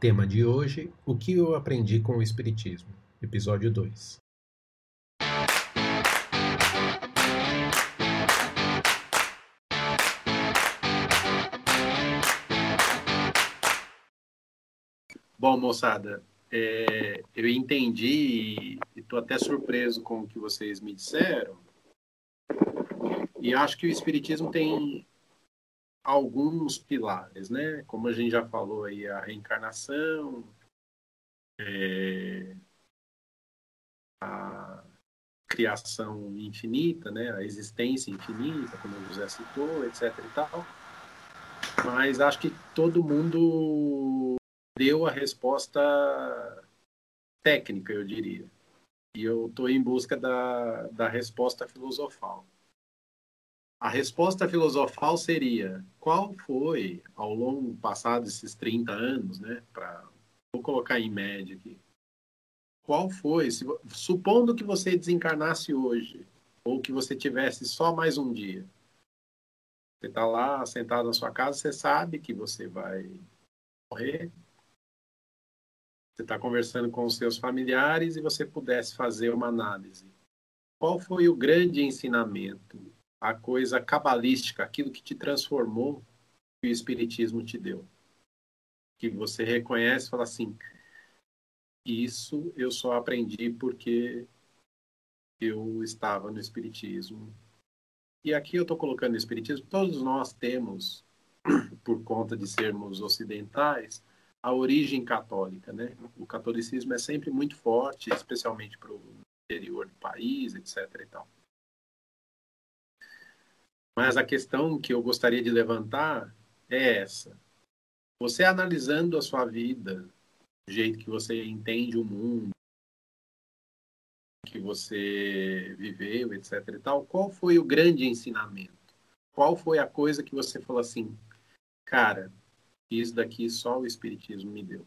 Tema de hoje: O que eu aprendi com o Espiritismo, episódio 2. Bom, moçada, é, eu entendi e estou até surpreso com o que vocês me disseram. E acho que o Espiritismo tem alguns pilares, né? Como a gente já falou aí, a reencarnação, é, a criação infinita, né? A existência infinita, como o José citou, etc. e tal. Mas acho que todo mundo deu a resposta técnica, eu diria. E eu estou em busca da, da resposta filosofal. A resposta filosofal seria: qual foi, ao longo passado esses 30 anos, né, pra, vou colocar em média aqui, qual foi, se, supondo que você desencarnasse hoje, ou que você tivesse só mais um dia, você está lá sentado na sua casa, você sabe que você vai morrer, você está conversando com os seus familiares e você pudesse fazer uma análise. Qual foi o grande ensinamento, a coisa cabalística, aquilo que te transformou, que o Espiritismo te deu? Que você reconhece e fala assim: isso eu só aprendi porque eu estava no Espiritismo. E aqui eu estou colocando o Espiritismo, todos nós temos, por conta de sermos ocidentais, a origem católica, né? O catolicismo é sempre muito forte, especialmente para o interior do país, etc. E tal. Mas a questão que eu gostaria de levantar é essa: você analisando a sua vida, o jeito que você entende o mundo, que você viveu, etc. E tal, qual foi o grande ensinamento? Qual foi a coisa que você falou assim, cara, isso daqui só o Espiritismo me deu.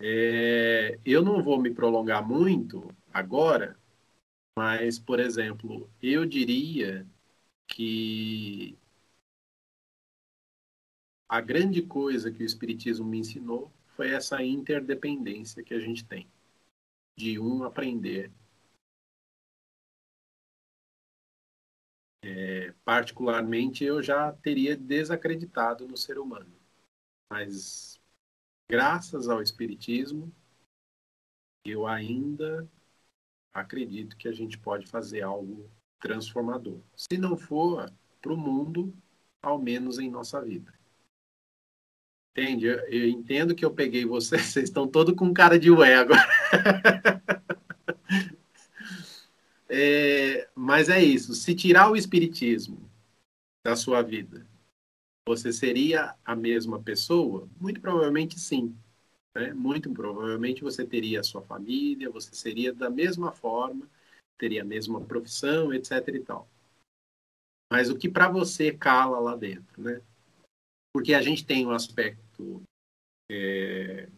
É, eu não vou me prolongar muito agora, mas, por exemplo, eu diria que a grande coisa que o Espiritismo me ensinou foi essa interdependência que a gente tem, de um aprender É, particularmente, eu já teria desacreditado no ser humano. Mas, graças ao Espiritismo, eu ainda acredito que a gente pode fazer algo transformador. Se não for para o mundo, ao menos em nossa vida. Entende? Eu, eu entendo que eu peguei vocês, vocês estão todos com cara de ué agora. É, mas é isso. Se tirar o espiritismo da sua vida, você seria a mesma pessoa? Muito provavelmente sim. Né? Muito provavelmente você teria a sua família, você seria da mesma forma, teria a mesma profissão, etc. e tal. Mas o que para você cala lá dentro, né? Porque a gente tem um aspecto é,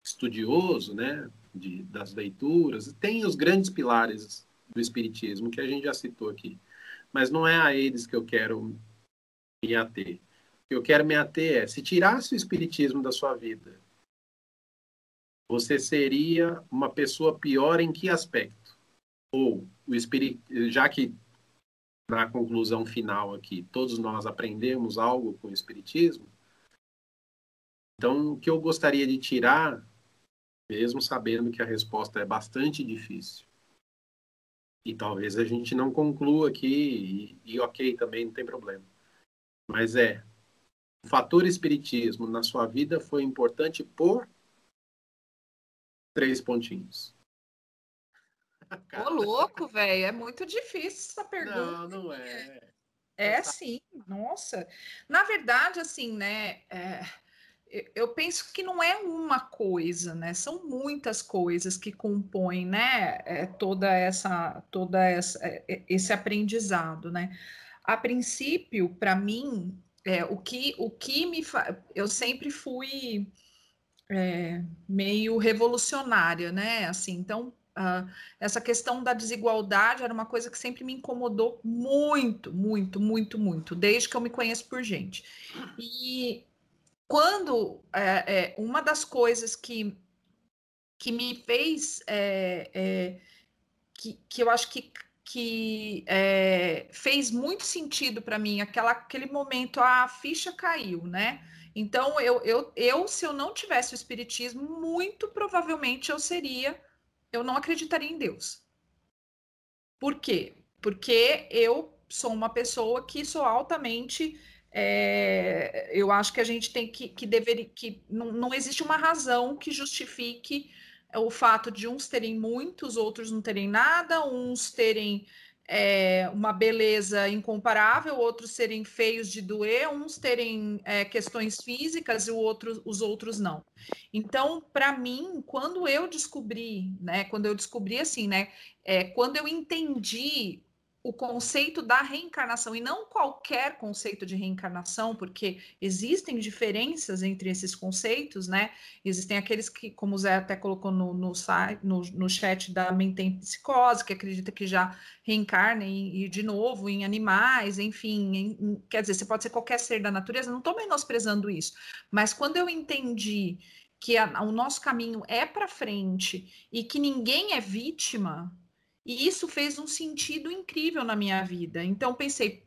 estudioso, né? De, das leituras, tem os grandes pilares do Espiritismo, que a gente já citou aqui. Mas não é a eles que eu quero me ater. O que eu quero me ater é, se tirasse o Espiritismo da sua vida, você seria uma pessoa pior em que aspecto? Ou, o espirit... já que na conclusão final aqui, todos nós aprendemos algo com o Espiritismo, então o que eu gostaria de tirar, mesmo sabendo que a resposta é bastante difícil, e talvez a gente não conclua aqui, e, e ok, também não tem problema. Mas é, o fator espiritismo na sua vida foi importante por três pontinhos. Ô, louco, velho, é muito difícil essa pergunta. Não, não é. É sim, nossa. Na verdade, assim, né? É eu penso que não é uma coisa, né? São muitas coisas que compõem, né? É, toda essa, toda essa, é, é, esse aprendizado, né? A princípio, para mim, é, o que o que me fa... eu sempre fui é, meio revolucionária, né? Assim, então uh, essa questão da desigualdade era uma coisa que sempre me incomodou muito, muito, muito, muito, desde que eu me conheço por gente. E quando é, é, uma das coisas que, que me fez é, é que, que eu acho que, que é, fez muito sentido para mim aquela, aquele momento a ficha caiu, né? Então eu, eu, eu se eu não tivesse o espiritismo muito provavelmente eu seria eu não acreditaria em Deus. Por quê? Porque eu sou uma pessoa que sou altamente é, eu acho que a gente tem que, que deveria, que não, não existe uma razão que justifique o fato de uns terem muitos, outros não terem nada, uns terem é, uma beleza incomparável, outros serem feios de doer, uns terem é, questões físicas e o outro, os outros não. Então, para mim, quando eu descobri, né, quando eu descobri assim, né, é, quando eu entendi o conceito da reencarnação e não qualquer conceito de reencarnação, porque existem diferenças entre esses conceitos, né? Existem aqueles que, como o Zé até colocou no, no, no, no chat da Mentem Psicose, que acredita que já reencarna e, e de novo em animais, enfim, em, quer dizer, você pode ser qualquer ser da natureza, não estou menosprezando isso, mas quando eu entendi que a, o nosso caminho é para frente e que ninguém é vítima, e isso fez um sentido incrível na minha vida. Então pensei,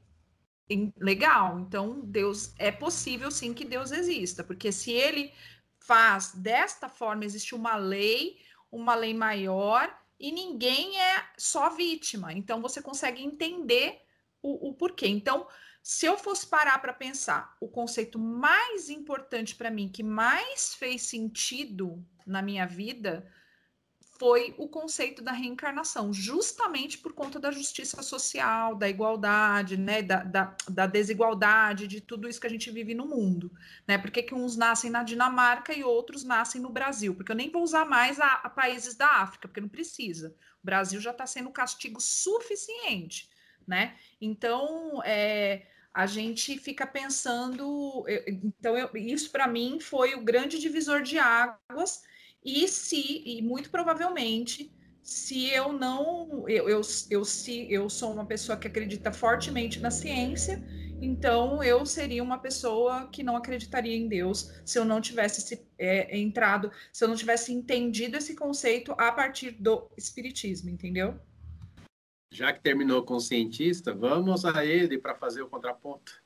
legal, então Deus é possível sim que Deus exista, porque se ele faz desta forma, existe uma lei, uma lei maior, e ninguém é só vítima. Então você consegue entender o, o porquê. Então, se eu fosse parar para pensar, o conceito mais importante para mim, que mais fez sentido na minha vida, foi o conceito da reencarnação, justamente por conta da justiça social, da igualdade, né, da, da, da, desigualdade, de tudo isso que a gente vive no mundo. Né? Por que, que uns nascem na Dinamarca e outros nascem no Brasil? Porque eu nem vou usar mais a, a países da África, porque não precisa. O Brasil já está sendo castigo suficiente. Né? Então, é, a gente fica pensando. Então, eu, isso para mim foi o grande divisor de águas e se, e muito provavelmente, se eu não, eu, eu, eu, se eu sou uma pessoa que acredita fortemente na ciência, então eu seria uma pessoa que não acreditaria em Deus se eu não tivesse se, é, entrado, se eu não tivesse entendido esse conceito a partir do espiritismo, entendeu? Já que terminou com o cientista, vamos a ele para fazer o contraponto.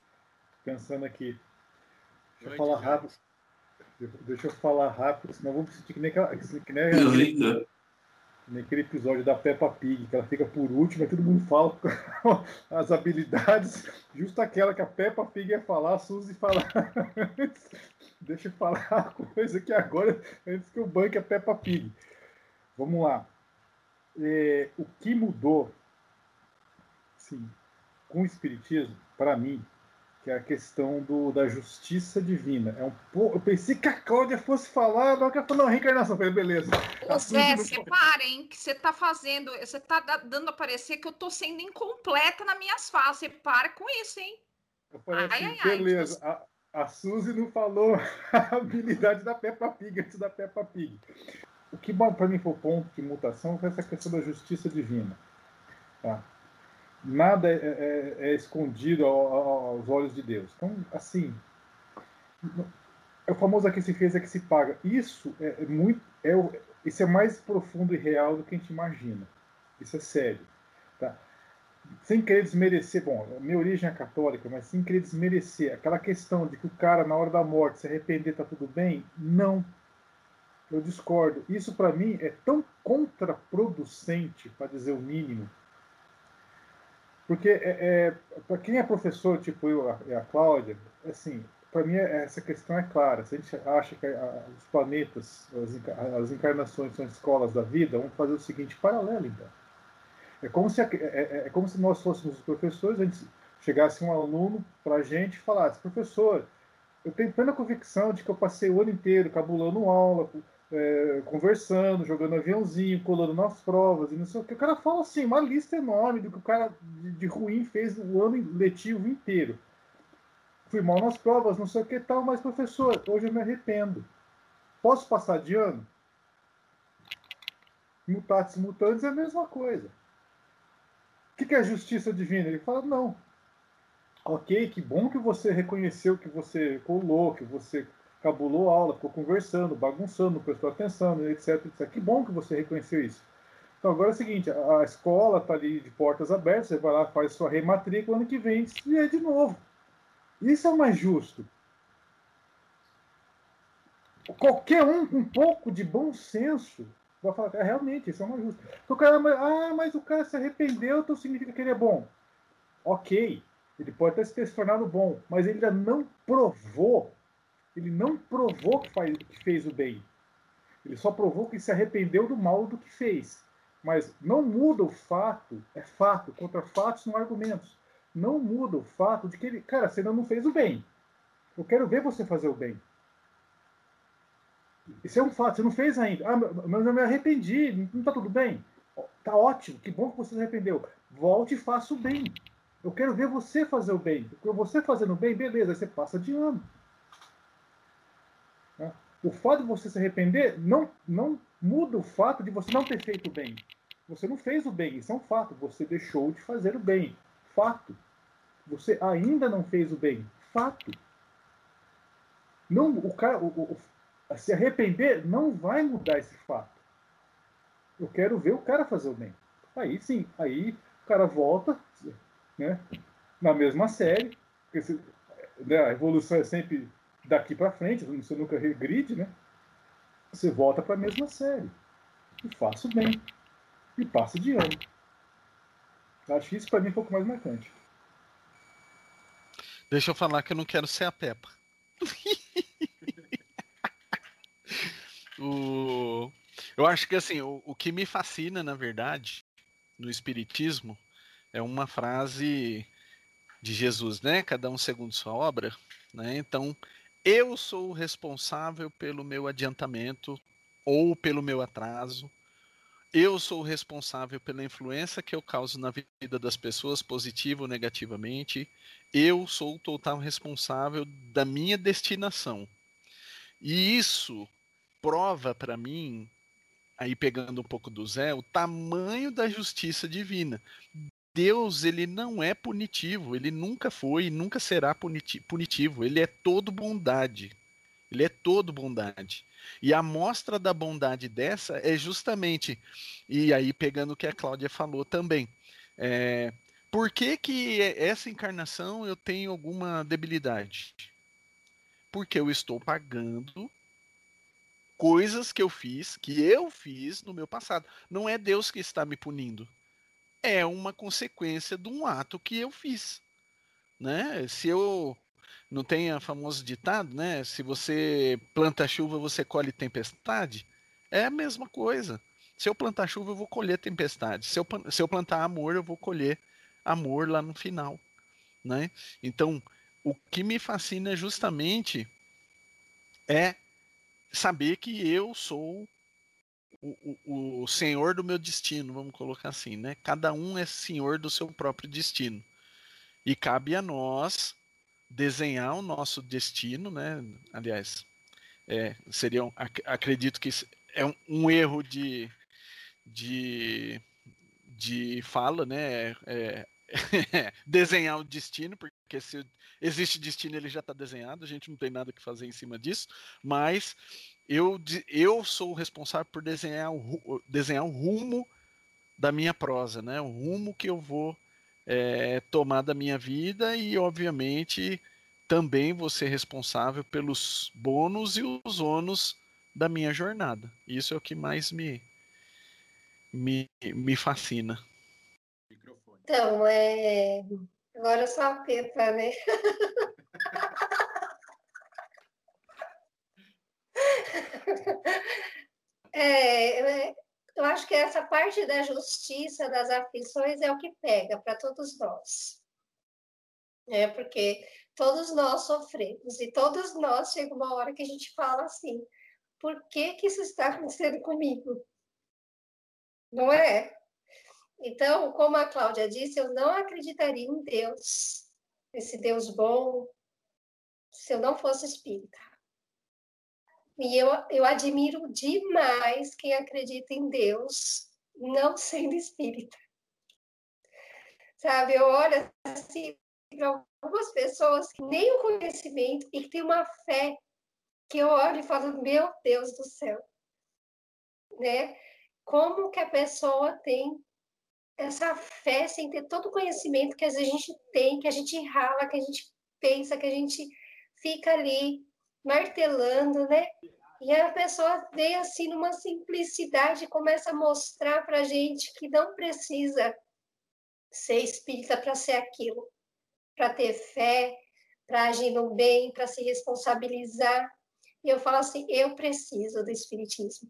Pensando aqui. Deixa eu falar rápido. Deixa eu falar rápido, senão vou sentir que nem, aquela, que nem, aquele, nem aquele episódio da Peppa Pig, que ela fica por último e todo mundo fala as habilidades, justo aquela que a Peppa Pig ia falar, a Suzy antes. Deixa eu falar a coisa aqui agora, antes que eu banque a Peppa Pig. Vamos lá. É, o que mudou, sim, com o Espiritismo, para mim, que é a questão do, da justiça divina. É um pouco, eu pensei que a Cláudia fosse falar, que ela falou, não, reencarnação. falei, beleza. Ô, Zé, separa, hein, que você está fazendo, você está dando a parecer que eu estou sendo incompleta nas minhas falas. Você para com isso, hein? Eu falei ai, assim, ai, beleza. Ai, a, a Suzy não falou a habilidade da Peppa Pig antes da Peppa Pig. O que para mim foi o ponto de mutação foi essa questão da justiça divina. Tá? Nada é, é, é escondido aos olhos de Deus. Então, assim, é o famoso aqui se fez é que se paga. Isso é, é muito, é, isso é mais profundo e real do que a gente imagina. Isso é sério, tá? Sem querer desmerecer, bom, minha origem é católica, mas sem querer desmerecer aquela questão de que o cara na hora da morte se arrepender tá tudo bem, não. Eu discordo. Isso para mim é tão contraproducente, para dizer o mínimo, porque é, é para quem é professor, tipo eu e a, a Cláudia, assim, para mim é, essa questão é clara. Se a gente acha que a, os planetas, as, as, encarnações são escolas da vida, vamos fazer o seguinte paralelo, então. É como se, é, é, é como se nós fôssemos os professores, a gente chegasse um aluno para a gente e falasse, professor, eu tenho plena convicção de que eu passei o ano inteiro cabulando aula, é, conversando, jogando aviãozinho, colando nas provas e não sei o que. O cara fala assim, uma lista enorme do que o cara de, de ruim fez o ano letivo inteiro. Fui mal nas provas, não sei o que tal, mas professor, hoje eu me arrependo. Posso passar de ano? Mutatis mutandis é a mesma coisa. O que, que é justiça divina? Ele fala, não. Ok, que bom que você reconheceu que você colou, que você cabulou a aula, ficou conversando, bagunçando, não prestou atenção, etc, etc. Que bom que você reconheceu isso. Então agora é o seguinte, a escola está ali de portas abertas, você vai lá, faz sua rematrícula, ano que vem e é de novo. Isso é o mais justo. Qualquer um com um pouco de bom senso vai falar, é, realmente, isso é mais justo. O cara, ah, mas o cara se arrependeu, então significa que ele é bom. Ok, ele pode até ter se tornado bom, mas ele ainda não provou, ele não provou que, faz, que fez o bem. Ele só provou que se arrependeu do mal do que fez. Mas não muda o fato, é fato, contra fatos são argumentos. Não muda o fato de que ele, cara, você ainda não fez o bem. Eu quero ver você fazer o bem. Isso é um fato, você não fez ainda. Ah, mas eu me arrependi, não está tudo bem? Tá ótimo, que bom que você se arrependeu. Volte e faça o bem. Eu quero ver você fazer o bem. Você fazendo o bem, beleza, aí você passa de ano. Né? O fato de você se arrepender não, não muda o fato de você não ter feito o bem. Você não fez o bem, isso é um fato. Você deixou de fazer o bem. Fato. Você ainda não fez o bem. Fato. Não, o cara, o, o, se arrepender não vai mudar esse fato. Eu quero ver o cara fazer o bem. Aí sim, aí o cara volta, né, na mesma série. Porque, né, a evolução é sempre daqui para frente, você nunca regride, né? Você volta para a mesma série. E faço bem. E passa de ano. Acho que isso para mim é um pouco mais marcante. Deixa eu falar que eu não quero ser a Peppa. o... Eu acho que assim, o, o que me fascina, na verdade, no Espiritismo, é uma frase de Jesus, né? Cada um segundo sua obra, né? Então, eu sou o responsável pelo meu adiantamento ou pelo meu atraso. Eu sou o responsável pela influência que eu causo na vida das pessoas, positiva ou negativamente. Eu sou o total responsável da minha destinação. E isso prova para mim, aí pegando um pouco do Zé, o tamanho da justiça divina. Deus ele não é punitivo, ele nunca foi e nunca será punitivo, ele é todo bondade. Ele é todo bondade. E a mostra da bondade dessa é justamente, e aí pegando o que a Cláudia falou também, é, por que, que essa encarnação eu tenho alguma debilidade? Porque eu estou pagando coisas que eu fiz, que eu fiz no meu passado. Não é Deus que está me punindo é uma consequência de um ato que eu fiz. Né? Se eu não tem a famoso ditado, né? Se você planta chuva, você colhe tempestade. É a mesma coisa. Se eu plantar chuva, eu vou colher tempestade. Se eu, se eu plantar amor, eu vou colher amor lá no final, né? Então, o que me fascina justamente é saber que eu sou o, o, senhor do meu destino, vamos colocar assim, né? Cada um é senhor do seu próprio destino. E cabe a nós desenhar o nosso destino, né? Aliás, é, seria acredito que é um, um, erro de, de, de fala, né? É, é, desenhar o destino, porque se existe destino, ele já está desenhado, a gente não tem nada que fazer em cima disso, mas eu, eu sou o responsável por desenhar o, desenhar o rumo da minha prosa, né? O rumo que eu vou é, tomar da minha vida e, obviamente, também vou ser responsável pelos bônus e os ônus da minha jornada. Isso é o que mais me, me, me fascina. Então, é... agora eu sou a Pepa, né? É, eu acho que essa parte da justiça, das aflições, é o que pega para todos nós. É porque todos nós sofremos e todos nós chega uma hora que a gente fala assim: por que, que isso está acontecendo comigo? Não é? Então, como a Cláudia disse, eu não acreditaria em Deus, esse Deus bom, se eu não fosse espírita. E eu, eu admiro demais quem acredita em Deus, não sendo espírita. Sabe, eu olho assim para algumas pessoas que nem o conhecimento e que têm uma fé que eu olho e falo, meu Deus do céu, né? Como que a pessoa tem essa fé sem ter todo o conhecimento que a gente tem, que a gente rala, que a gente pensa, que a gente fica ali martelando, né? E a pessoa vem assim numa simplicidade começa a mostrar para a gente que não precisa ser espírita para ser aquilo, para ter fé, para agir no bem, para se responsabilizar. E eu falo assim: eu preciso do Espiritismo.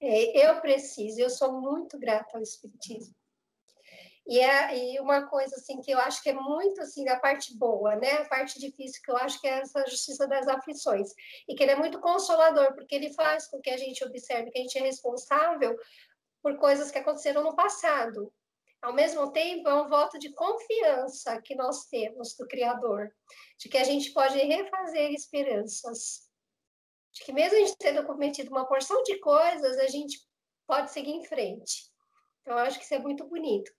É, eu preciso, eu sou muito grata ao Espiritismo. E, é, e uma coisa assim que eu acho que é muito assim da parte boa, né? A parte difícil que eu acho que é essa justiça das aflições. E que ele é muito consolador, porque ele faz com que a gente observe que a gente é responsável por coisas que aconteceram no passado. Ao mesmo tempo, é um voto de confiança que nós temos do Criador, de que a gente pode refazer esperanças, de que mesmo a gente tendo cometido uma porção de coisas, a gente pode seguir em frente. Então, eu acho que isso é muito bonito.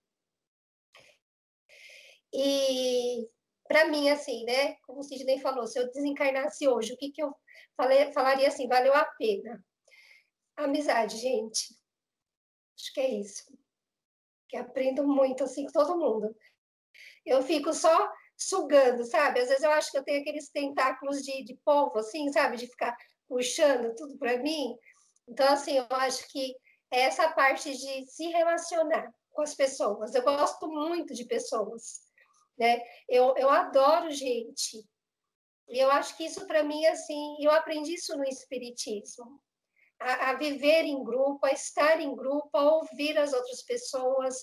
E para mim, assim, né? Como o Sidney falou, se eu desencarnasse hoje, o que, que eu falei, falaria assim? Valeu a pena. Amizade, gente. Acho que é isso. Que aprendo muito, assim, todo mundo. Eu fico só sugando, sabe? Às vezes eu acho que eu tenho aqueles tentáculos de, de polvo, assim, sabe? De ficar puxando tudo para mim. Então, assim, eu acho que é essa parte de se relacionar com as pessoas. Eu gosto muito de pessoas né? Eu, eu adoro gente. E eu acho que isso para mim, assim, eu aprendi isso no Espiritismo. A, a, viver em grupo, a estar em grupo, a ouvir as outras pessoas,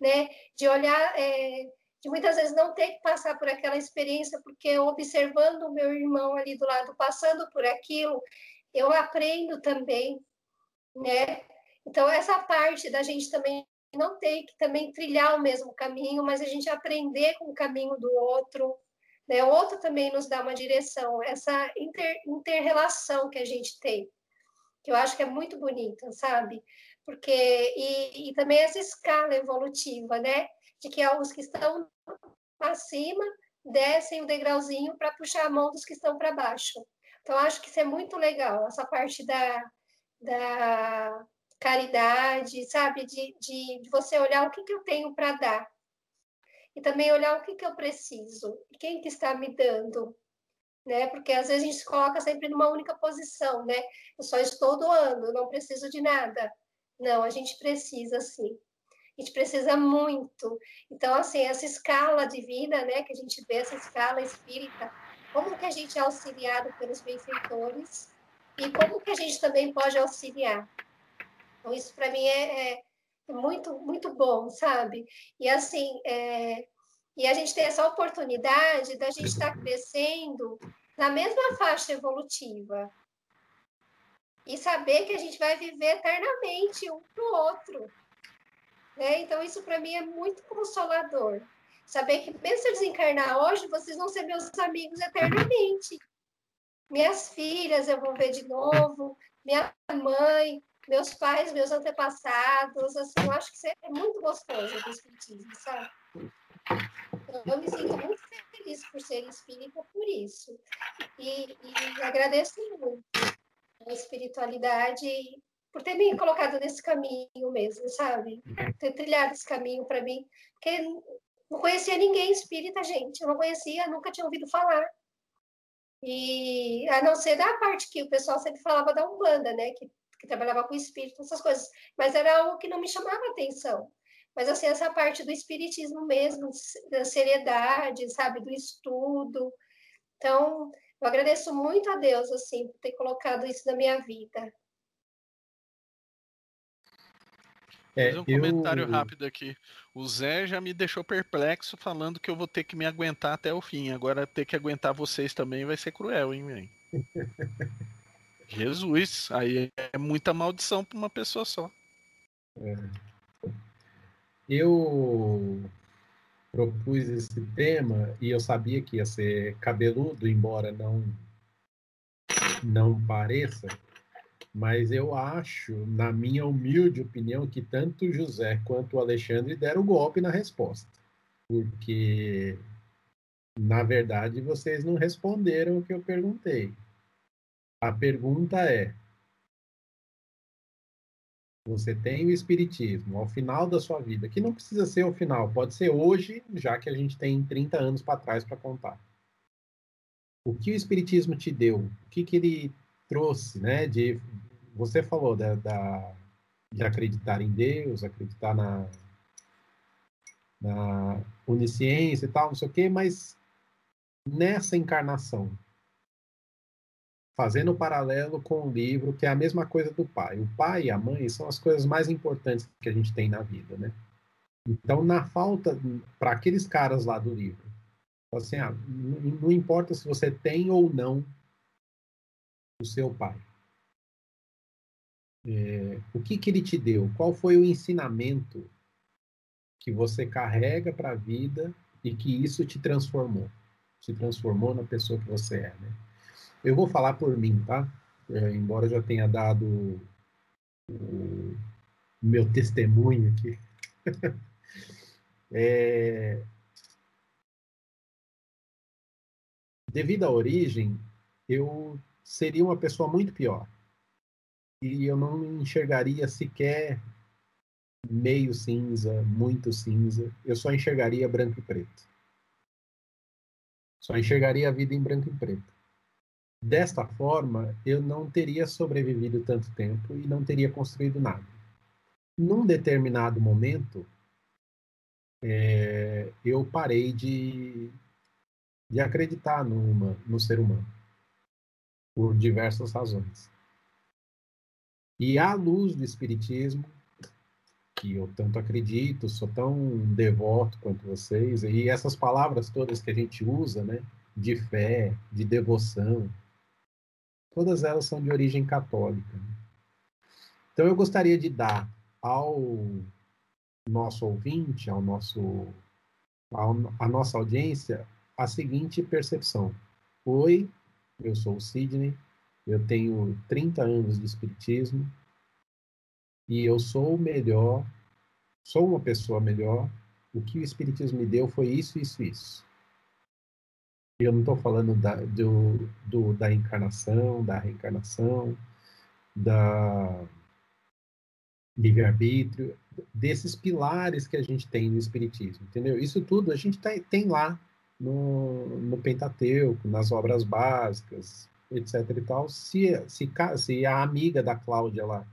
né? De olhar, é, de muitas vezes não ter que passar por aquela experiência, porque observando o meu irmão ali do lado, passando por aquilo, eu aprendo também, né? Então, essa parte da gente também não tem que também trilhar o mesmo caminho, mas a gente aprender com o caminho do outro, né? O outro também nos dá uma direção, essa inter, inter-relação que a gente tem, que eu acho que é muito bonita, sabe? Porque, e, e também essa escala evolutiva, né? De que os que estão acima descem o degrauzinho para puxar a mão dos que estão para baixo. Então, acho que isso é muito legal, essa parte da, da caridade, sabe? De, de, de você olhar o que, que eu tenho para dar. E também olhar o que, que eu preciso. Quem que está me dando. Né? Porque às vezes a gente se coloca sempre numa única posição, né? Eu só estou doando, não preciso de nada. Não, a gente precisa sim. A gente precisa muito. Então, assim, essa escala de vida, né, que a gente vê, essa escala espírita, como que a gente é auxiliado pelos benfeitores e como que a gente também pode auxiliar. Então, isso para mim é, é, muito, muito bom, sabe? E assim, é, e a gente tem essa oportunidade da gente estar tá crescendo na mesma faixa evolutiva. E saber que a gente vai viver eternamente um para o outro. Né? Então, isso para mim é muito consolador. Saber que, mesmo se eu desencarnar hoje, vocês vão ser meus amigos eternamente. Minhas filhas eu vou ver de novo, minha mãe, meus pais, meus antepassados, assim, eu acho que isso é muito gostoso o espiritismo, sabe? Então, eu me sinto muito feliz por ser espírita por isso. E, e agradeço muito a espiritualidade por ter me colocado nesse caminho mesmo, sabe? Ter trilhado esse caminho para mim, porque não conhecia ninguém espírita, gente. Eu não conhecia, nunca tinha ouvido falar. E a não ser da parte que o pessoal sempre falava da Umbanda, né? Que que trabalhava com espírito, essas coisas, mas era algo que não me chamava atenção. Mas, assim, essa parte do espiritismo mesmo, da seriedade, sabe, do estudo. Então, eu agradeço muito a Deus, assim, por ter colocado isso na minha vida. É, um eu... comentário rápido aqui. O Zé já me deixou perplexo falando que eu vou ter que me aguentar até o fim. Agora ter que aguentar vocês também vai ser cruel, hein, velho? Jesus, aí é muita maldição para uma pessoa só. É. Eu propus esse tema e eu sabia que ia ser cabeludo, embora não não pareça, mas eu acho, na minha humilde opinião, que tanto José quanto o Alexandre deram golpe na resposta. Porque, na verdade, vocês não responderam o que eu perguntei. A pergunta é: você tem o espiritismo ao final da sua vida, que não precisa ser o final, pode ser hoje, já que a gente tem 30 anos para trás para contar. O que o espiritismo te deu? O que, que ele trouxe, né? De você falou da, da de acreditar em Deus, acreditar na, na onisciência e tal, não sei o quê, mas nessa encarnação, fazendo o paralelo com o livro, que é a mesma coisa do pai. O pai e a mãe são as coisas mais importantes que a gente tem na vida, né? Então, na falta, para aqueles caras lá do livro, assim, ah, não, não importa se você tem ou não o seu pai. É, o que, que ele te deu? Qual foi o ensinamento que você carrega para a vida e que isso te transformou? Te transformou na pessoa que você é, né? Eu vou falar por mim, tá? É, embora eu já tenha dado o meu testemunho aqui. é... Devido à origem, eu seria uma pessoa muito pior e eu não enxergaria sequer meio cinza, muito cinza. Eu só enxergaria branco e preto. Só enxergaria a vida em branco e preto. Desta forma, eu não teria sobrevivido tanto tempo e não teria construído nada. Num determinado momento, é, eu parei de, de acreditar numa, no ser humano, por diversas razões. E à luz do Espiritismo, que eu tanto acredito, sou tão devoto quanto vocês, e essas palavras todas que a gente usa, né, de fé, de devoção, todas elas são de origem católica. Né? Então eu gostaria de dar ao nosso ouvinte, ao nosso à nossa audiência, a seguinte percepção: Oi, eu sou o Sidney, eu tenho 30 anos de espiritismo e eu sou melhor, sou uma pessoa melhor. O que o espiritismo me deu foi isso, isso, isso. Eu não estou falando da, do, do, da encarnação, da reencarnação, da livre-arbítrio, desses pilares que a gente tem no Espiritismo, entendeu? Isso tudo a gente tá, tem lá no, no Pentateuco, nas obras básicas, etc e tal, se, se, se a amiga da Cláudia lá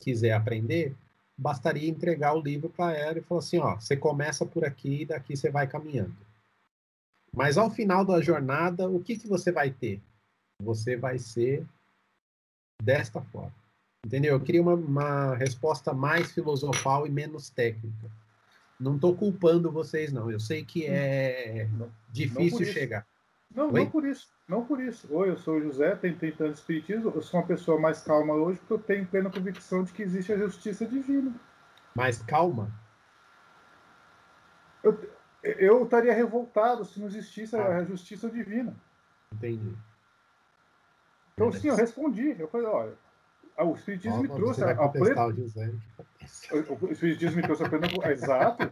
quiser aprender, bastaria entregar o livro para ela e falar assim, ó, você começa por aqui e daqui você vai caminhando. Mas ao final da jornada, o que, que você vai ter? Você vai ser desta forma. Entendeu? Eu queria uma, uma resposta mais filosofal e menos técnica. Não estou culpando vocês, não. Eu sei que é não, difícil não chegar. Não, Oi? não por isso. Não por isso. Oi, eu sou o José, tenho 30 anos de espiritismo. Eu sou uma pessoa mais calma hoje porque eu tenho plena convicção de que existe a justiça divina. Mais calma? Eu, eu estaria revoltado se não existisse ah. a justiça divina. Entendi. Então, sim, eu respondi. Eu falei, olha, o Espiritismo me trouxe a, a plena. O, o Espiritismo me trouxe a plena. Exato.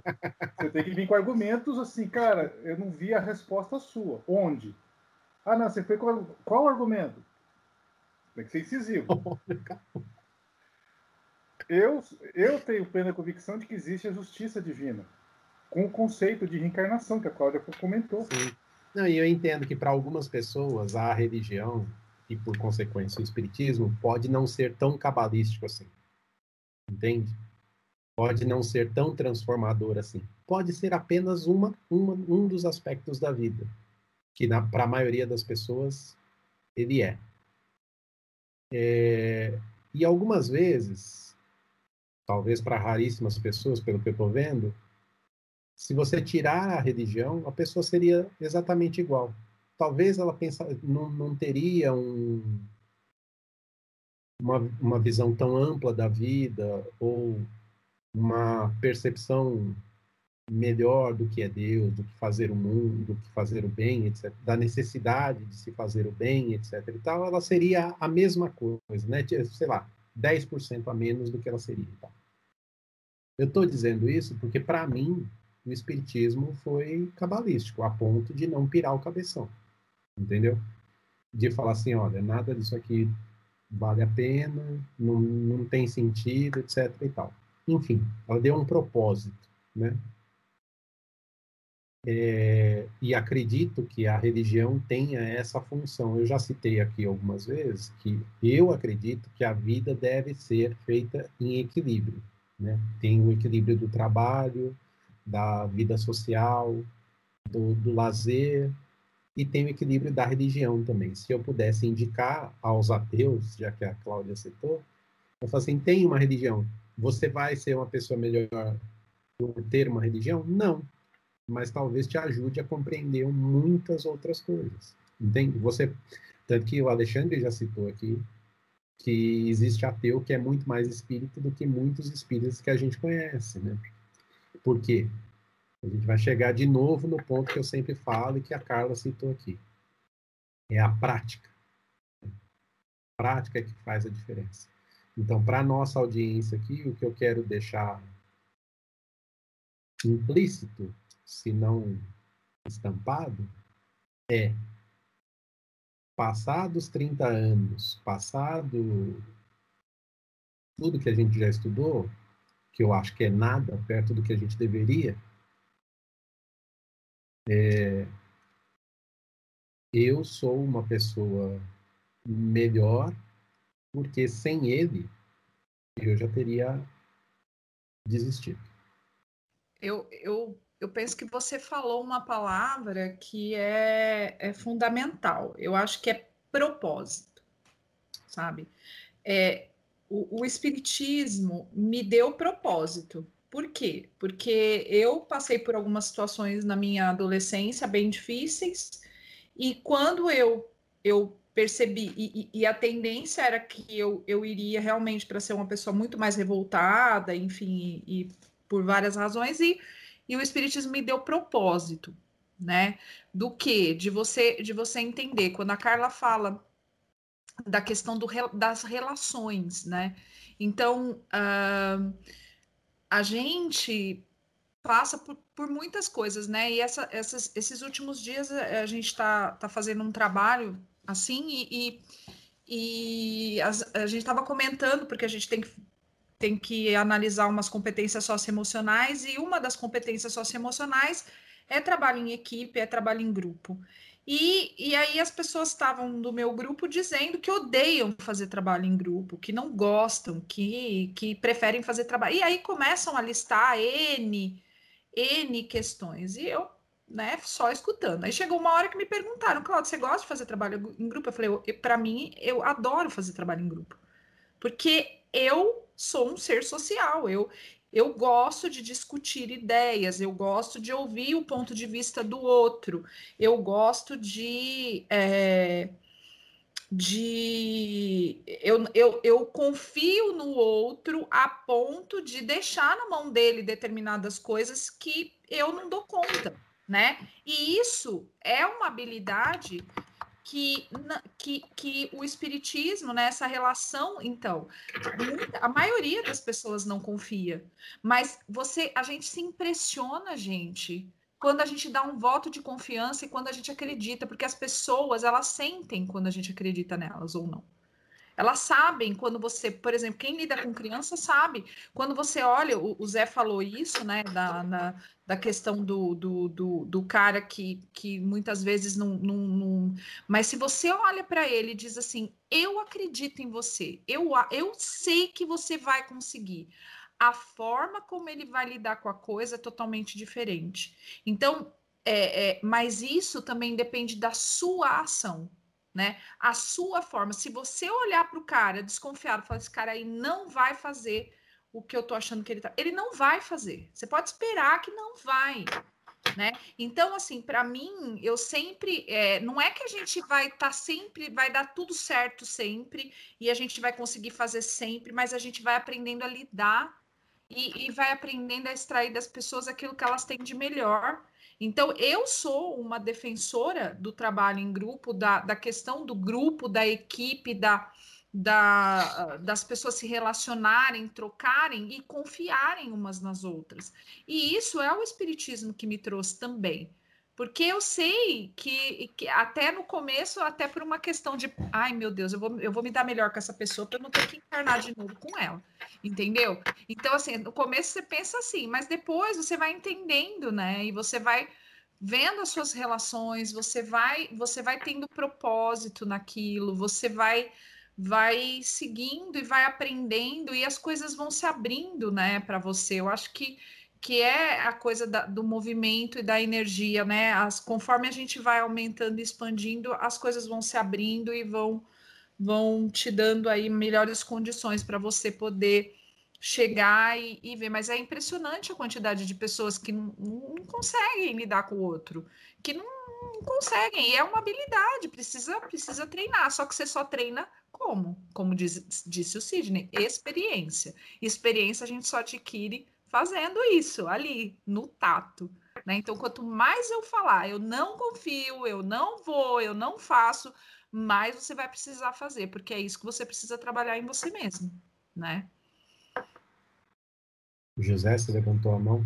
Você tem que vir com argumentos assim, cara, eu não vi a resposta sua. Onde? Ah, não, você foi com. Qual argumento? Tem que ser incisivo. eu, eu tenho plena convicção de que existe a justiça divina, com o conceito de reencarnação que a Cláudia comentou. Sim. Não, e eu entendo que para algumas pessoas a religião e, por consequência, o espiritismo pode não ser tão cabalístico assim. Entende? Pode não ser tão transformador assim. Pode ser apenas uma, uma um dos aspectos da vida, que para a maioria das pessoas ele é. é e algumas vezes, talvez para raríssimas pessoas, pelo que eu estou vendo, se você tirar a religião, a pessoa seria exatamente igual talvez ela pensa, não, não teria um, uma, uma visão tão ampla da vida ou uma percepção melhor do que é Deus, do que fazer o mundo, do que fazer o bem, etc., da necessidade de se fazer o bem, etc. e tal, ela seria a mesma coisa, né? Sei lá, 10% a menos do que ela seria. Tá? Eu estou dizendo isso porque, para mim, o Espiritismo foi cabalístico, a ponto de não pirar o cabeção entendeu? de falar assim, olha, nada disso aqui vale a pena, não, não tem sentido, etc e tal. Enfim, ela deu um propósito, né? É, e acredito que a religião tenha essa função. Eu já citei aqui algumas vezes que eu acredito que a vida deve ser feita em equilíbrio. Né? Tem o equilíbrio do trabalho, da vida social, do, do lazer, e tem o equilíbrio da religião também. Se eu pudesse indicar aos ateus, já que a Cláudia citou, eu falo assim: tem uma religião, você vai ser uma pessoa melhor por ter uma religião? Não mas talvez te ajude a compreender muitas outras coisas. Entende? Você, tanto que o Alexandre já citou aqui que existe ateu que é muito mais espírito do que muitos espíritos que a gente conhece, né? Por quê? A gente vai chegar de novo no ponto que eu sempre falo e que a Carla citou aqui. É a prática. A prática é que faz a diferença. Então, para a nossa audiência aqui, o que eu quero deixar implícito se não estampado, é passados 30 anos, passado tudo que a gente já estudou, que eu acho que é nada perto do que a gente deveria, é, eu sou uma pessoa melhor, porque sem ele eu já teria desistido. Eu, eu eu penso que você falou uma palavra que é, é fundamental. Eu acho que é propósito, sabe? É, o, o Espiritismo me deu propósito. Por quê? Porque eu passei por algumas situações na minha adolescência bem difíceis, e quando eu, eu percebi, e, e, a tendência era que eu, eu iria realmente para ser uma pessoa muito mais revoltada, enfim, e, e por várias razões, e e o espiritismo me deu propósito, né? Do que? De você de você entender quando a Carla fala da questão do, das relações, né? Então, uh, a gente passa por, por, muitas coisas, né? E essa, essas, esses últimos dias a, a gente está tá fazendo um trabalho assim e, e, e a, a gente estava comentando, porque a gente tem que tem que analisar umas competências socioemocionais e uma das competências socioemocionais é trabalho em equipe, é trabalho em grupo. E, e aí as pessoas estavam do meu grupo dizendo que odeiam fazer trabalho em grupo, que não gostam, que, que preferem fazer trabalho. E aí começam a listar N, N questões. E eu, né, só escutando. Aí chegou uma hora que me perguntaram, Claudio, você gosta de fazer trabalho em grupo? Eu falei, para mim, eu adoro fazer trabalho em grupo. Porque eu sou um ser social, eu, eu gosto de discutir ideias, eu gosto de ouvir o ponto de vista do outro, eu gosto de. É, de eu, eu, eu confio no outro a ponto de deixar na mão dele determinadas coisas que eu não dou conta, né? E isso é uma habilidade que, que, que o espiritismo, né, essa relação, então, a maioria das pessoas não confia, mas você, a gente se impressiona, gente, quando a gente dá um voto de confiança e quando a gente acredita, porque as pessoas, elas sentem quando a gente acredita nelas ou não. Elas sabem quando você, por exemplo, quem lida com criança sabe. Quando você olha, o, o Zé falou isso, né, da, na, da questão do, do, do, do, cara que, que muitas vezes não, não, não... Mas se você olha para ele e diz assim: Eu acredito em você, eu, eu sei que você vai conseguir. A forma como ele vai lidar com a coisa é totalmente diferente. Então, é, é, mas isso também depende da sua ação né? A sua forma. Se você olhar para o cara desconfiado, falar esse cara aí não vai fazer o que eu tô achando que ele tá, ele não vai fazer. Você pode esperar que não vai. Né? Então, assim, para mim, eu sempre. É, não é que a gente vai estar tá sempre, vai dar tudo certo sempre, e a gente vai conseguir fazer sempre, mas a gente vai aprendendo a lidar e, e vai aprendendo a extrair das pessoas aquilo que elas têm de melhor então, eu sou uma defensora do trabalho em grupo, da, da questão do grupo, da equipe, da, da, das pessoas se relacionarem, trocarem e confiarem umas nas outras. E isso é o espiritismo que me trouxe também. Porque eu sei que, que, até no começo, até por uma questão de, ai meu Deus, eu vou, eu vou me dar melhor com essa pessoa para eu não ter que encarnar de novo com ela, entendeu? Então, assim, no começo você pensa assim, mas depois você vai entendendo, né? E você vai vendo as suas relações, você vai, você vai tendo propósito naquilo, você vai vai seguindo e vai aprendendo e as coisas vão se abrindo, né, para você. Eu acho que que é a coisa da, do movimento e da energia, né? As, conforme a gente vai aumentando e expandindo, as coisas vão se abrindo e vão, vão te dando aí melhores condições para você poder chegar e, e, ver. Mas é impressionante a quantidade de pessoas que não, não conseguem lidar com o outro, que não, não conseguem. E é uma habilidade, precisa, precisa treinar. Só que você só treina como? Como diz, disse o Sidney, experiência. Experiência a gente só adquire fazendo isso ali, no tato. Né? Então, quanto mais eu falar, eu não confio, eu não vou, eu não faço, mais você vai precisar fazer, porque é isso que você precisa trabalhar em você mesmo, né? José, você levantou a mão?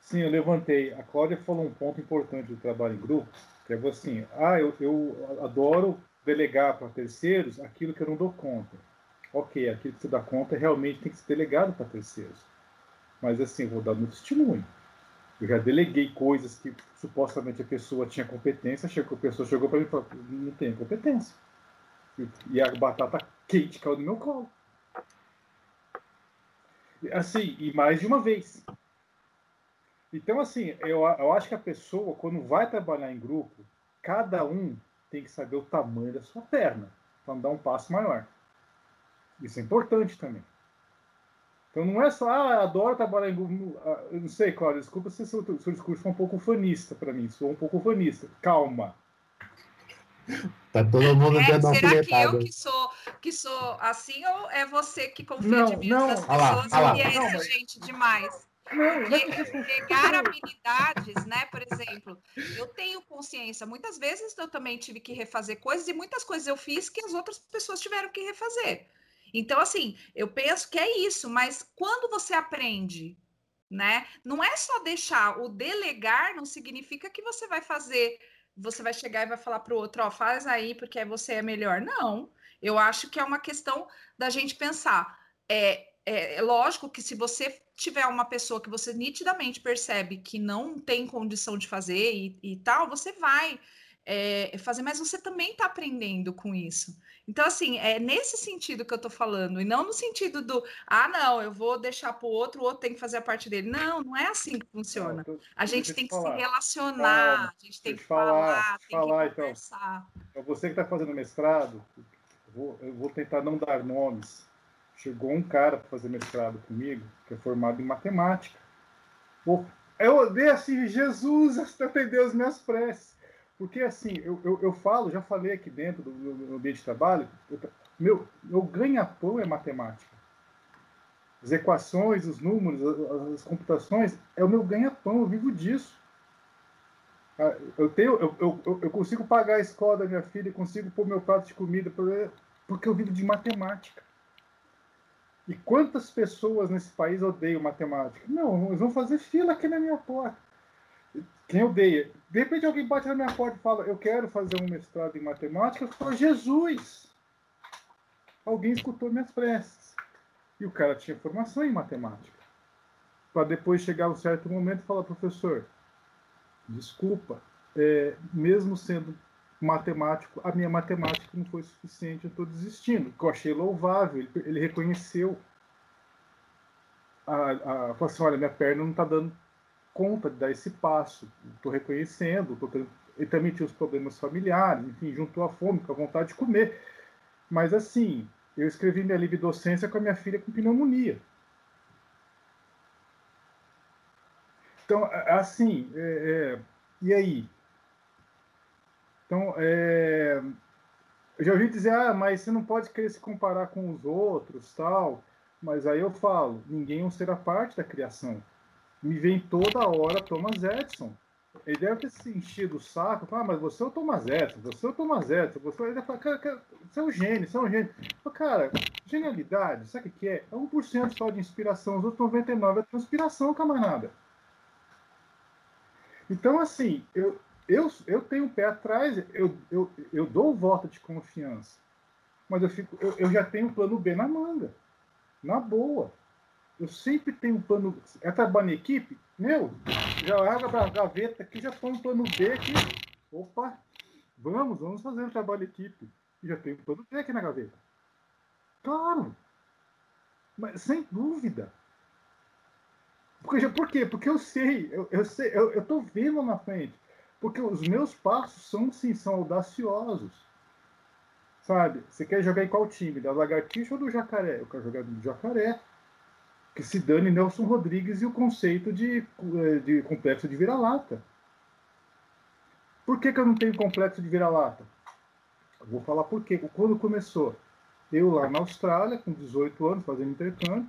Sim, eu levantei. A Cláudia falou um ponto importante do trabalho em grupo, que é assim, ah, eu, eu adoro delegar para terceiros aquilo que eu não dou conta ok, aquilo que você dá conta realmente tem que ser delegado para terceiros. Mas assim, vou dar muito testemunho. Eu já deleguei coisas que supostamente a pessoa tinha competência, chegou, a pessoa chegou para mim e falou, não tenho competência. E a batata quente caiu no meu colo. Assim, e mais de uma vez. Então, assim, eu, eu acho que a pessoa, quando vai trabalhar em grupo, cada um tem que saber o tamanho da sua perna, para dar um passo maior. Isso é importante também. Então não é só, ah, adoro trabalhar em ah, Eu não sei, Cláudio, desculpa se o seu, seu discurso foi um pouco fanista para mim, sou um pouco fanista. Calma. Tá todo mundo é, Será que eu que sou, que sou assim ou é você que confia não, de mim não. das pessoas lá, e é exigente demais? Pegar habilidades, né? Por exemplo, eu tenho consciência. Muitas vezes eu também tive que refazer coisas e muitas coisas eu fiz que as outras pessoas tiveram que refazer. Então, assim, eu penso que é isso, mas quando você aprende, né? Não é só deixar o delegar, não significa que você vai fazer, você vai chegar e vai falar para o outro, ó, faz aí porque você é melhor. Não, eu acho que é uma questão da gente pensar. É, é, é lógico que se você tiver uma pessoa que você nitidamente percebe que não tem condição de fazer e, e tal, você vai é, fazer, mas você também está aprendendo com isso. Então, assim, é nesse sentido que eu estou falando, e não no sentido do, ah, não, eu vou deixar para o outro, o outro tem que fazer a parte dele. Não, não é assim que funciona. Não, tô, a gente tem que falar. se relacionar, ah, a gente tem que falar, falar tem falar, que conversar. Então, você que está fazendo mestrado, eu vou, eu vou tentar não dar nomes. Chegou um cara para fazer mestrado comigo, que é formado em matemática. Eu odeio assim, Jesus, atendeu as minhas preces. Porque, assim, eu, eu, eu, falo, já falei aqui dentro do, do ambiente de trabalho, eu, meu, meu ganha-pão é matemática. As equações, os números, as, as computações, é o meu ganha-pão, eu vivo disso. Ah, eu, tenho, eu, eu, eu consigo pagar a escola da minha filha, consigo pôr meu prato de comida, porque eu vivo de matemática. E quantas pessoas nesse país odeiam matemática? Não, eles vão fazer fila aqui na minha porta. Quem odeia? De repente alguém bate na minha porta e fala, eu quero fazer um mestrado em matemática. Eu falo, Jesus! Alguém escutou minhas preces. E o cara tinha formação em matemática. Para depois chegar um certo momento e falar, professor, desculpa, é, mesmo sendo matemático, a minha matemática não foi suficiente, eu estou desistindo. Que eu achei louvável, ele, ele reconheceu. A, a, assim, olha, minha perna não está dando conta de dar esse passo. Estou reconhecendo, tô ele também tinha os problemas familiares, enfim, juntou a fome com a vontade de comer. Mas assim, eu escrevi minha docência com a minha filha com pneumonia. Então, assim, é, é, e aí? Então, é, eu já ouvi dizer, ah, mas você não pode querer se comparar com os outros, tal. Mas aí eu falo, ninguém é um ser parte da criação me vem toda hora Thomas Edison. Ele deve ter se enchido o saco. Ah, mas você é o Thomas Edison, você é o Thomas Edison. Você, ele fala, cara, cara, você é um gênio, você é um gênio. cara, genialidade, sabe o que é? É 1% só de inspiração, os outros 99% é transpiração, camarada. Então, assim, eu, eu, eu tenho um pé atrás, eu, eu, eu dou o voto de confiança, mas eu, fico, eu, eu já tenho um plano B na manga, na boa. Eu sempre tenho um plano. É trabalho em equipe? Meu, já abre a gaveta aqui, já põe um plano B aqui. Opa, vamos, vamos fazer um trabalho em equipe. Já tenho um plano B aqui na gaveta. Claro, mas sem dúvida. Porque, por quê? Porque eu sei, eu, eu sei, eu, eu tô vendo na frente. Porque os meus passos são, sim, são audaciosos. Sabe? Você quer jogar em qual time? Da lagartixa ou do jacaré? Eu quero jogar do jacaré. Que se dane Nelson Rodrigues e o conceito de, de complexo de vira-lata. Por que, que eu não tenho complexo de vira-lata? Vou falar por quê. Quando começou? Eu lá na Austrália, com 18 anos, fazendo intercâmbio,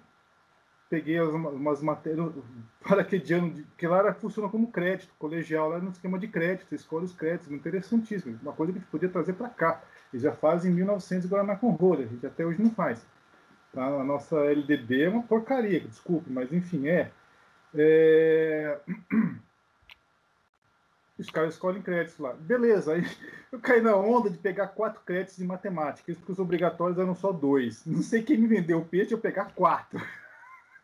peguei umas, umas matérias paraquediano, que lá era, funciona como crédito, colegial, lá no esquema de crédito, escolhe os créditos, interessantíssimo, uma coisa que a gente podia trazer para cá. Eles já fazem em 1900 Guaraná com rolha, a gente até hoje não faz. Tá? A nossa LDB é uma porcaria, desculpe, mas enfim, é. é... Os caras escolhem créditos lá. Beleza, aí eu caí na onda de pegar quatro créditos de matemática, isso porque os obrigatórios eram só dois. Não sei quem me vendeu o peixe, eu pegar quatro.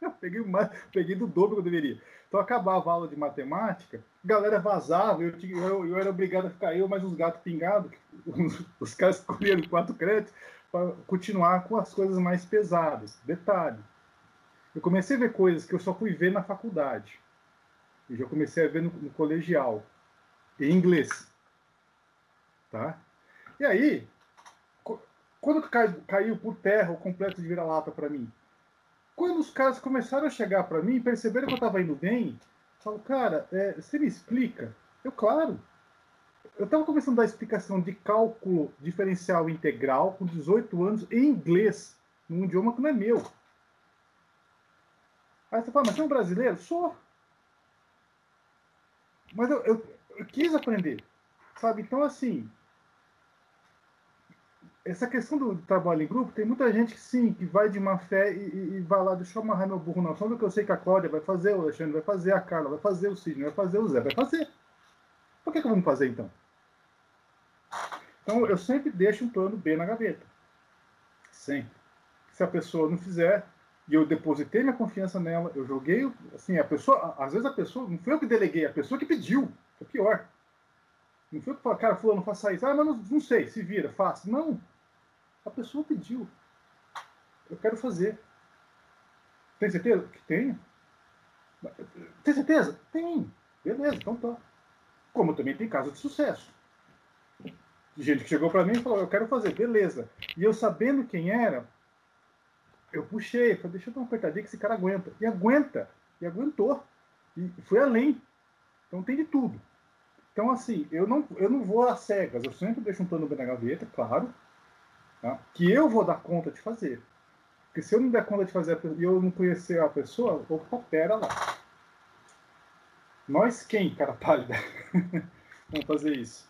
Eu peguei, mais, peguei do dobro que eu deveria. Então acabava a aula de matemática, a galera vazava, eu, tinha, eu, eu era obrigado a ficar eu mais uns gatos pingados, os, os caras escolheram quatro créditos continuar com as coisas mais pesadas. Detalhe, eu comecei a ver coisas que eu só fui ver na faculdade. Eu já comecei a ver no, no colegial, em inglês. Tá? E aí, quando cai, caiu por terra o complexo de vira-lata para mim? Quando os caras começaram a chegar para mim, perceberam que eu estava indo bem, falo, cara, é, você me explica? Eu, claro. Eu estava começando a dar explicação de cálculo diferencial integral com 18 anos em inglês, num idioma que não é meu. Aí você fala, mas você é um brasileiro? Sou. Mas eu, eu, eu quis aprender, sabe? Então, assim, essa questão do trabalho em grupo, tem muita gente que sim, que vai de má fé e, e vai lá, deixa eu amarrar meu burro na sombra, que eu sei que a Cláudia vai fazer, o Alexandre vai fazer, a Carla vai fazer, o Sidney vai fazer, o Zé vai fazer. Por que, que vamos fazer então? Então eu sempre deixo um plano B na gaveta. Sempre. Se a pessoa não fizer, e eu depositei minha confiança nela, eu joguei, assim, a pessoa, às vezes a pessoa, não foi eu que deleguei, a pessoa que pediu, é pior. Não foi eu que falei, cara, fulano, faça isso. Ah, mas não, não sei, se vira, faça. Não. A pessoa pediu. Eu quero fazer. Tem certeza? Que tenho. Tem certeza? Tem. Beleza, então tá. Como também tem caso de sucesso. De gente que chegou para mim e falou, eu quero fazer, beleza. E eu sabendo quem era, eu puxei, falei, deixa eu dar uma apertadinha que esse cara aguenta. E aguenta. E aguentou. E foi além. Então tem de tudo. Então, assim, eu não, eu não vou às cegas. Eu sempre deixo um plano na gaveta, claro tá? que eu vou dar conta de fazer. Porque se eu não der conta de fazer e eu não conhecer a pessoa, opa, pera lá. Nós quem, cara pálida? Vamos fazer isso.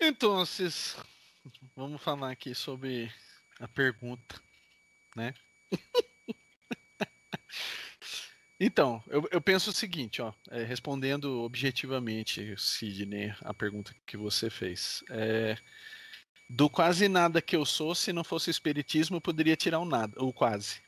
Então, vamos falar aqui sobre a pergunta, né? Então, eu, eu, penso o seguinte, ó, é, respondendo objetivamente, Sidney, a pergunta que você fez. É, do quase nada que eu sou, se não fosse o espiritismo, eu poderia tirar o nada, o quase.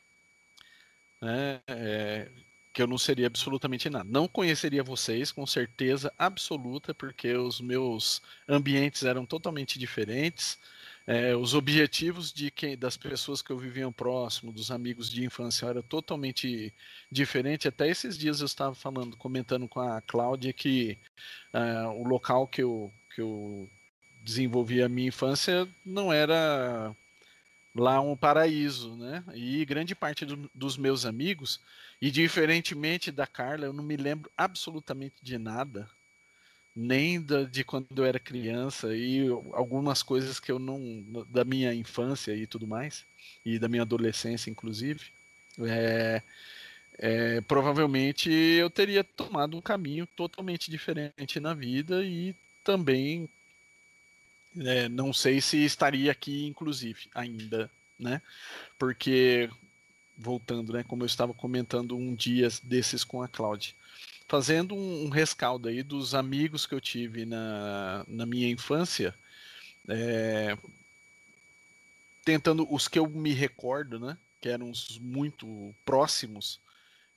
Né? É, que eu não seria absolutamente nada. Não conheceria vocês, com certeza absoluta, porque os meus ambientes eram totalmente diferentes é, os objetivos de quem, das pessoas que eu vivia próximo, dos amigos de infância, era totalmente diferente. Até esses dias eu estava falando, comentando com a Cláudia que uh, o local que eu, que eu desenvolvi a minha infância não era lá um paraíso, né? E grande parte do, dos meus amigos, e diferentemente da Carla, eu não me lembro absolutamente de nada nem da, de quando eu era criança e algumas coisas que eu não da minha infância e tudo mais e da minha adolescência inclusive é, é, provavelmente eu teria tomado um caminho totalmente diferente na vida e também é, não sei se estaria aqui inclusive ainda né? Porque voltando, né, como eu estava comentando um dia desses com a Cláudia, fazendo um, rescaldo aí dos amigos que eu tive na, na minha infância, é, tentando os que eu me recordo, né, que eram os muito próximos,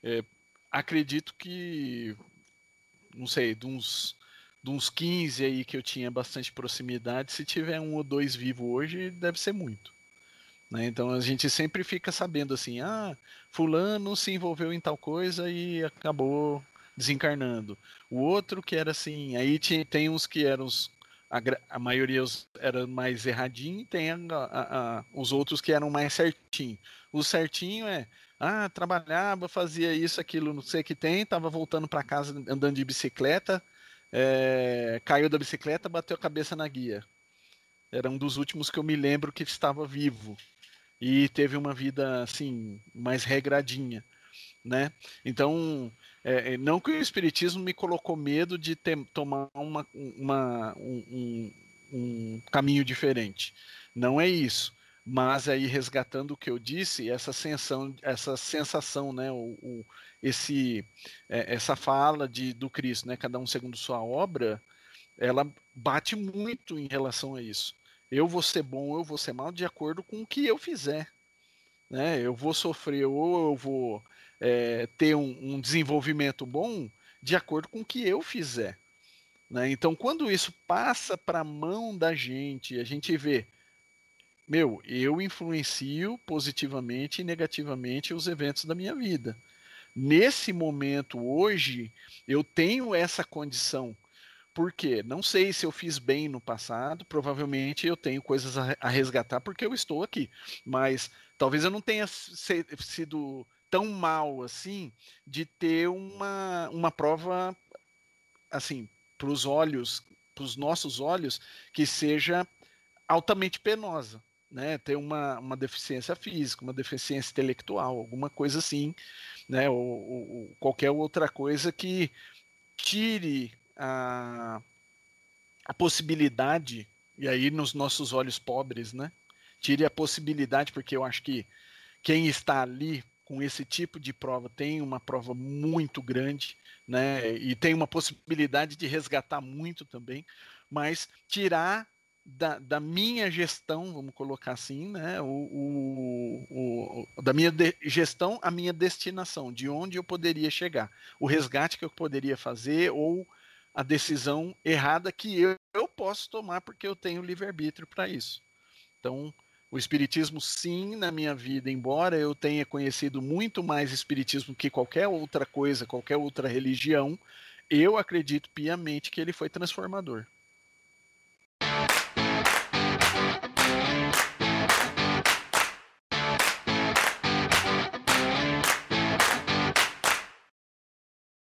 é, acredito que, não sei, de uns, de uns 15 aí que eu tinha bastante proximidade, se tiver um ou dois vivos hoje, deve ser muito. Né? Então a gente sempre fica sabendo assim, ah, fulano se envolveu em tal coisa e acabou desencarnando. O outro que era assim, aí tinha, tem uns que eram os, a, a maioria era mais erradinho, tem a, a, os outros que eram mais certinho. O certinho é, ah, trabalhava, fazia isso, aquilo, não sei o que tem, tava voltando para casa andando de bicicleta, é, caiu da bicicleta, bateu a cabeça na guia. Era um dos últimos que eu me lembro que estava vivo e teve uma vida assim mais regradinha, né? Então, é, é, não que o espiritismo me colocou medo de ter, tomar uma, uma um, um, caminho diferente, não é isso. Mas aí resgatando o que eu disse, essa sensação, essa sensação, né, o, o esse, é, essa fala de, do Cristo, né, cada um segundo sua obra, ela bate muito em relação a isso. Eu vou ser bom, eu vou ser mal de acordo com o que eu fizer. Né? Eu vou sofrer ou eu vou é, ter um, um, desenvolvimento bom de acordo com o que eu fizer. Né? Então, quando isso passa para a mão da gente, a gente vê, meu, eu influencio positivamente e negativamente os eventos da minha vida. Nesse momento, hoje, eu tenho essa condição por quê? Não sei se eu fiz bem no passado, provavelmente eu tenho coisas a, resgatar porque eu estou aqui. Mas talvez eu não tenha sido tão mal assim de ter uma, uma prova assim para os olhos, para os nossos olhos, que seja altamente penosa, né? Ter uma, uma deficiência física, uma deficiência intelectual, alguma coisa assim, né? Ou, ou qualquer outra coisa que tire a, a possibilidade, e aí nos nossos olhos pobres, né? Tire a possibilidade, porque eu acho que quem está ali com esse tipo de prova tem uma prova muito grande, né? E tem uma possibilidade de resgatar muito também, mas tirar da, da minha gestão, vamos colocar assim, né? O, o, o, da minha de, gestão a minha destinação, de onde eu poderia chegar, o resgate que eu poderia fazer ou a decisão errada que eu, eu posso tomar porque eu tenho livre-arbítrio para isso. Então, o espiritismo sim na minha vida, embora eu tenha conhecido muito mais espiritismo que qualquer outra coisa, qualquer outra religião, eu acredito piamente que ele foi transformador.